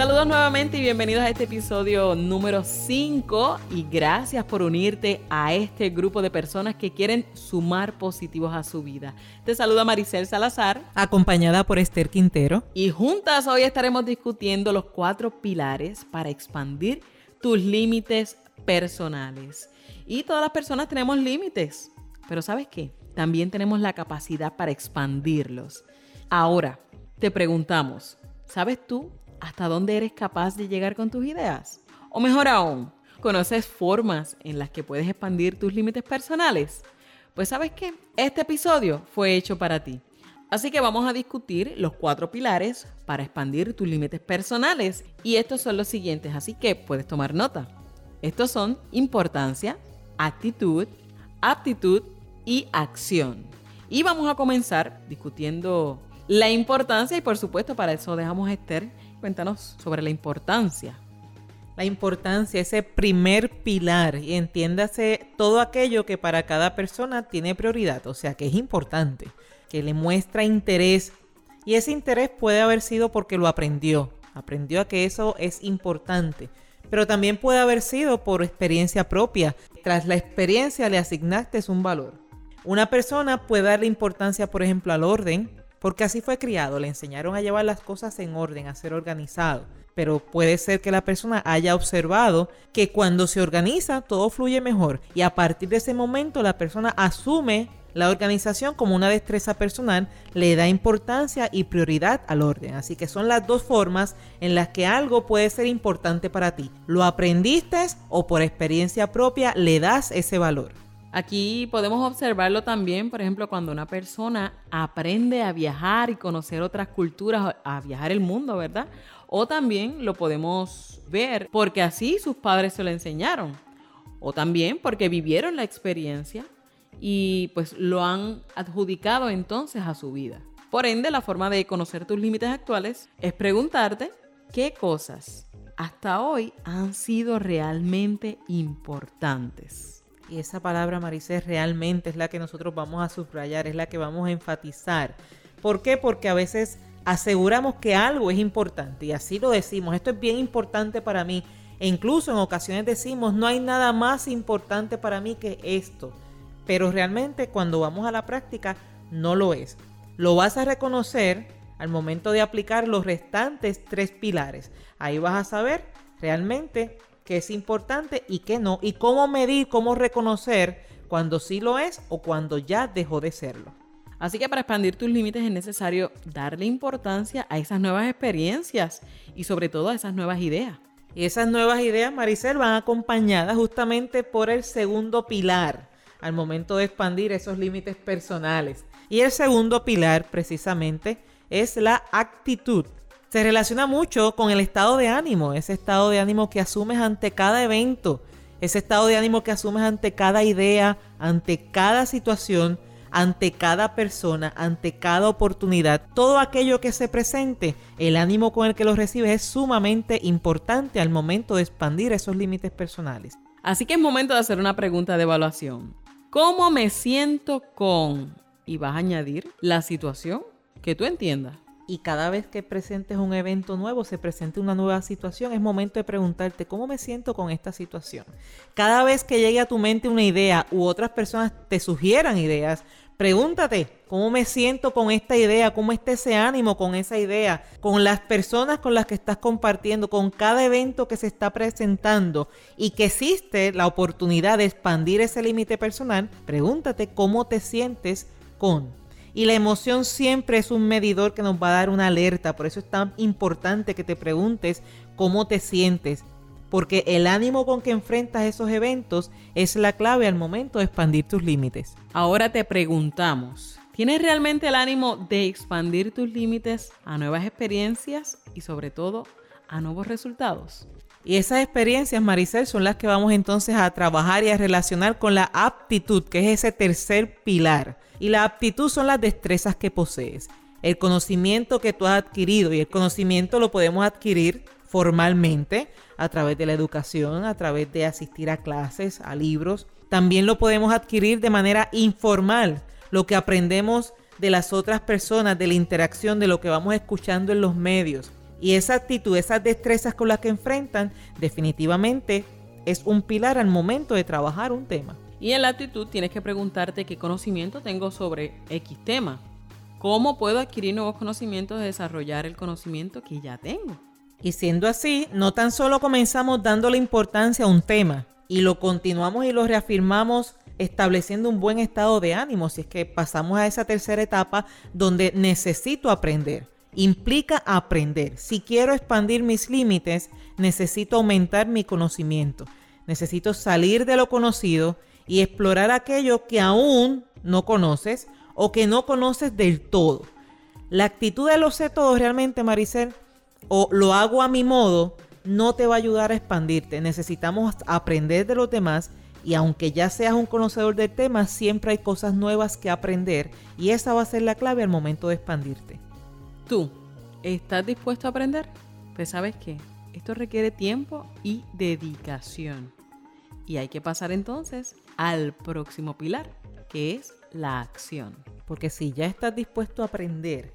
Saludos nuevamente y bienvenidos a este episodio número 5 y gracias por unirte a este grupo de personas que quieren sumar positivos a su vida. Te saluda Maricel Salazar, acompañada por Esther Quintero. Y juntas hoy estaremos discutiendo los cuatro pilares para expandir tus límites personales. Y todas las personas tenemos límites, pero ¿sabes qué? También tenemos la capacidad para expandirlos. Ahora, te preguntamos, ¿sabes tú hasta dónde eres capaz de llegar con tus ideas. O mejor aún, ¿conoces formas en las que puedes expandir tus límites personales? Pues sabes qué, este episodio fue hecho para ti. Así que vamos a discutir los cuatro pilares para expandir tus límites personales. Y estos son los siguientes, así que puedes tomar nota. Estos son importancia, actitud, aptitud y acción. Y vamos a comenzar discutiendo la importancia y por supuesto para eso dejamos a Esther Cuéntanos sobre la importancia. La importancia, ese primer pilar, y entiéndase todo aquello que para cada persona tiene prioridad, o sea que es importante, que le muestra interés, y ese interés puede haber sido porque lo aprendió, aprendió a que eso es importante, pero también puede haber sido por experiencia propia. Tras la experiencia le asignaste un valor. Una persona puede darle importancia, por ejemplo, al orden, porque así fue criado, le enseñaron a llevar las cosas en orden, a ser organizado. Pero puede ser que la persona haya observado que cuando se organiza todo fluye mejor y a partir de ese momento la persona asume la organización como una destreza personal, le da importancia y prioridad al orden. Así que son las dos formas en las que algo puede ser importante para ti. Lo aprendiste o por experiencia propia le das ese valor. Aquí podemos observarlo también, por ejemplo, cuando una persona aprende a viajar y conocer otras culturas, a viajar el mundo, ¿verdad? O también lo podemos ver porque así sus padres se lo enseñaron. O también porque vivieron la experiencia y pues lo han adjudicado entonces a su vida. Por ende, la forma de conocer tus límites actuales es preguntarte qué cosas hasta hoy han sido realmente importantes. Y esa palabra, Maricés, realmente es la que nosotros vamos a subrayar, es la que vamos a enfatizar. ¿Por qué? Porque a veces aseguramos que algo es importante y así lo decimos, esto es bien importante para mí. E incluso en ocasiones decimos, no hay nada más importante para mí que esto. Pero realmente cuando vamos a la práctica, no lo es. Lo vas a reconocer al momento de aplicar los restantes tres pilares. Ahí vas a saber realmente qué es importante y qué no, y cómo medir, cómo reconocer cuando sí lo es o cuando ya dejó de serlo. Así que para expandir tus límites es necesario darle importancia a esas nuevas experiencias y sobre todo a esas nuevas ideas. Y esas nuevas ideas, Maricel, van acompañadas justamente por el segundo pilar al momento de expandir esos límites personales. Y el segundo pilar precisamente es la actitud se relaciona mucho con el estado de ánimo, ese estado de ánimo que asumes ante cada evento, ese estado de ánimo que asumes ante cada idea, ante cada situación, ante cada persona, ante cada oportunidad, todo aquello que se presente, el ánimo con el que lo recibes es sumamente importante al momento de expandir esos límites personales. Así que es momento de hacer una pregunta de evaluación. ¿Cómo me siento con? Y vas a añadir la situación que tú entiendas y cada vez que presentes un evento nuevo, se presente una nueva situación, es momento de preguntarte cómo me siento con esta situación. Cada vez que llegue a tu mente una idea u otras personas te sugieran ideas, pregúntate cómo me siento con esta idea, cómo está ese ánimo con esa idea, con las personas con las que estás compartiendo, con cada evento que se está presentando y que existe la oportunidad de expandir ese límite personal, pregúntate cómo te sientes con y la emoción siempre es un medidor que nos va a dar una alerta. Por eso es tan importante que te preguntes cómo te sientes. Porque el ánimo con que enfrentas esos eventos es la clave al momento de expandir tus límites. Ahora te preguntamos, ¿tienes realmente el ánimo de expandir tus límites a nuevas experiencias y sobre todo a nuevos resultados? Y esas experiencias, Maricel, son las que vamos entonces a trabajar y a relacionar con la aptitud, que es ese tercer pilar. Y la aptitud son las destrezas que posees, el conocimiento que tú has adquirido. Y el conocimiento lo podemos adquirir formalmente a través de la educación, a través de asistir a clases, a libros. También lo podemos adquirir de manera informal, lo que aprendemos de las otras personas, de la interacción, de lo que vamos escuchando en los medios. Y esa actitud, esas destrezas con las que enfrentan, definitivamente es un pilar al momento de trabajar un tema. Y en la actitud tienes que preguntarte qué conocimiento tengo sobre X tema. ¿Cómo puedo adquirir nuevos conocimientos de desarrollar el conocimiento que ya tengo? Y siendo así, no tan solo comenzamos dándole importancia a un tema y lo continuamos y lo reafirmamos estableciendo un buen estado de ánimo, si es que pasamos a esa tercera etapa donde necesito aprender. Implica aprender. Si quiero expandir mis límites, necesito aumentar mi conocimiento. Necesito salir de lo conocido y explorar aquello que aún no conoces o que no conoces del todo. La actitud de lo sé todo realmente, Maricel, o lo hago a mi modo, no te va a ayudar a expandirte. Necesitamos aprender de los demás y aunque ya seas un conocedor del tema, siempre hay cosas nuevas que aprender y esa va a ser la clave al momento de expandirte. ¿Tú estás dispuesto a aprender? Pues sabes qué, esto requiere tiempo y dedicación. Y hay que pasar entonces al próximo pilar, que es la acción. Porque si ya estás dispuesto a aprender,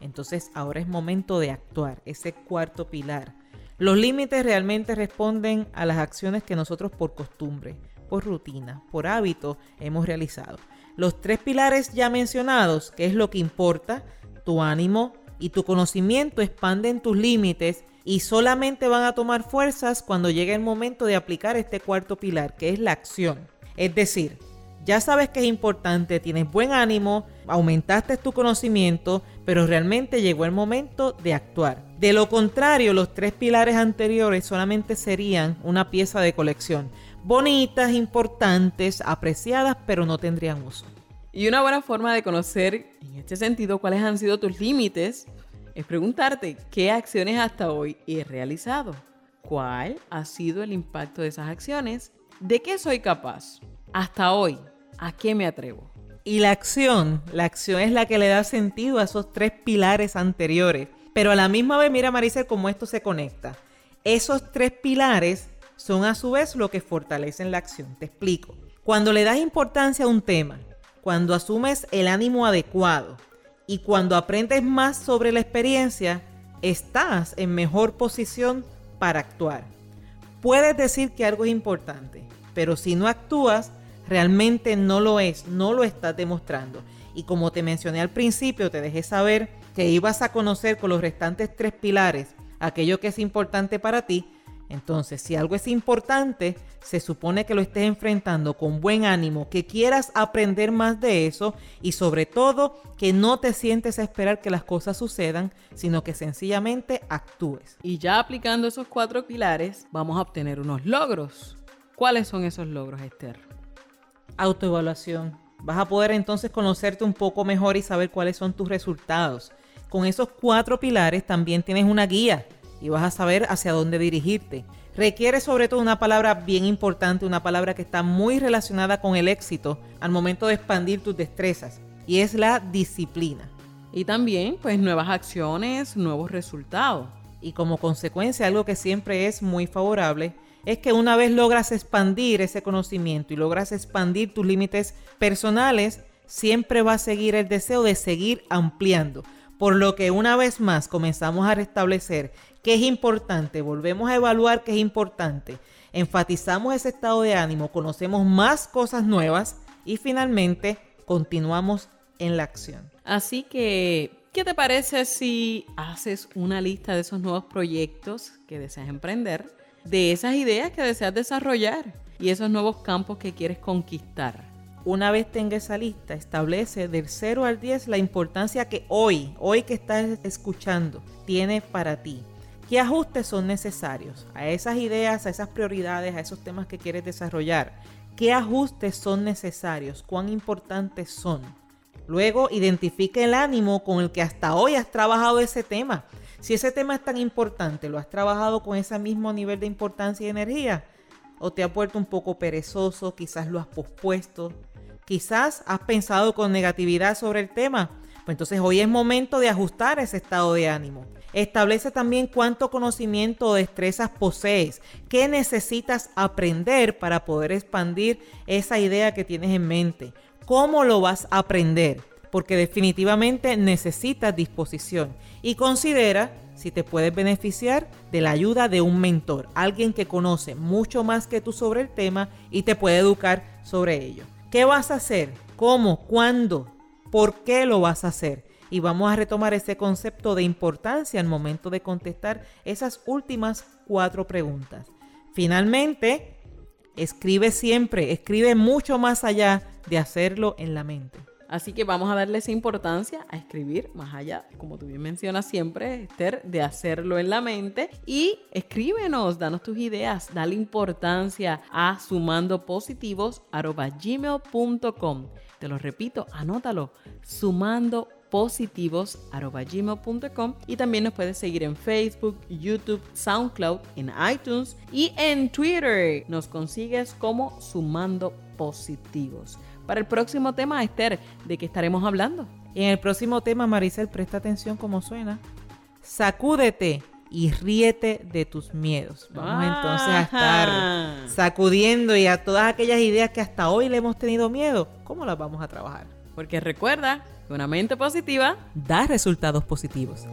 entonces ahora es momento de actuar, ese cuarto pilar. Los límites realmente responden a las acciones que nosotros por costumbre, por rutina, por hábito hemos realizado. Los tres pilares ya mencionados, que es lo que importa, tu ánimo y tu conocimiento expanden tus límites y solamente van a tomar fuerzas cuando llegue el momento de aplicar este cuarto pilar, que es la acción. Es decir, ya sabes que es importante, tienes buen ánimo, aumentaste tu conocimiento, pero realmente llegó el momento de actuar. De lo contrario, los tres pilares anteriores solamente serían una pieza de colección. Bonitas, importantes, apreciadas, pero no tendrían uso. Y una buena forma de conocer en este sentido cuáles han sido tus límites es preguntarte qué acciones hasta hoy he realizado. ¿Cuál ha sido el impacto de esas acciones? ¿De qué soy capaz? Hasta hoy, ¿A qué me atrevo? Y la acción, la acción es la que le da sentido a esos tres pilares anteriores. Pero a la misma vez, mira Maricel, cómo esto se conecta. Esos tres pilares son a su vez lo que fortalecen la acción. Te explico. Cuando le das importancia a un tema, cuando asumes el ánimo adecuado y cuando aprendes más sobre la experiencia, estás en mejor posición para actuar. Puedes decir que algo es importante, pero si no actúas, realmente no lo es, no lo estás demostrando. Y como te mencioné al principio, te dejé saber que ibas a conocer con los restantes tres pilares aquello que es importante para ti. Entonces, si algo es importante, se supone que lo estés enfrentando con buen ánimo, que quieras aprender más de eso y sobre todo que no te sientes a esperar que las cosas sucedan, sino que sencillamente actúes. Y ya aplicando esos cuatro pilares, vamos a obtener unos logros. ¿Cuáles son esos logros, Esther? autoevaluación. Vas a poder entonces conocerte un poco mejor y saber cuáles son tus resultados. Con esos cuatro pilares también tienes una guía y vas a saber hacia dónde dirigirte. Requiere sobre todo una palabra bien importante, una palabra que está muy relacionada con el éxito al momento de expandir tus destrezas y es la disciplina. Y también pues nuevas acciones, nuevos resultados. Y como consecuencia algo que siempre es muy favorable es que una vez logras expandir ese conocimiento y logras expandir tus límites personales, siempre va a seguir el deseo de seguir ampliando. Por lo que una vez más comenzamos a restablecer que es importante, volvemos a evaluar que es importante, enfatizamos ese estado de ánimo, conocemos más cosas nuevas y finalmente continuamos en la acción. Así que, ¿qué te parece si haces una lista de esos nuevos proyectos que deseas emprender? de esas ideas que deseas desarrollar y esos nuevos campos que quieres conquistar. Una vez tenga esa lista, establece del 0 al 10 la importancia que hoy, hoy que estás escuchando, tiene para ti. ¿Qué ajustes son necesarios a esas ideas, a esas prioridades, a esos temas que quieres desarrollar? ¿Qué ajustes son necesarios? ¿Cuán importantes son? Luego identifique el ánimo con el que hasta hoy has trabajado ese tema. Si ese tema es tan importante, ¿lo has trabajado con ese mismo nivel de importancia y energía? ¿O te ha vuelto un poco perezoso? Quizás lo has pospuesto. Quizás has pensado con negatividad sobre el tema. Pues entonces hoy es momento de ajustar ese estado de ánimo. Establece también cuánto conocimiento o destrezas posees, qué necesitas aprender para poder expandir esa idea que tienes en mente, cómo lo vas a aprender, porque definitivamente necesitas disposición y considera si te puedes beneficiar de la ayuda de un mentor, alguien que conoce mucho más que tú sobre el tema y te puede educar sobre ello. ¿Qué vas a hacer? ¿Cómo? ¿Cuándo? ¿Por qué lo vas a hacer? Y vamos a retomar ese concepto de importancia al momento de contestar esas últimas cuatro preguntas. Finalmente, escribe siempre, escribe mucho más allá de hacerlo en la mente. Así que vamos a darle esa importancia a escribir más allá, como tú bien mencionas siempre, Esther, de hacerlo en la mente. Y escríbenos, danos tus ideas, dale importancia a sumando positivos gmail.com. Te lo repito, anótalo, sumando positivos.gmail.com y también nos puedes seguir en Facebook, YouTube, SoundCloud, en iTunes y en Twitter. Nos consigues como Sumando Positivos. Para el próximo tema, Esther, ¿de qué estaremos hablando? En el próximo tema, Maricel, presta atención cómo suena. Sacúdete y ríete de tus miedos. Vamos entonces a estar sacudiendo y a todas aquellas ideas que hasta hoy le hemos tenido miedo, ¿cómo las vamos a trabajar? Porque recuerda que una mente positiva da resultados positivos.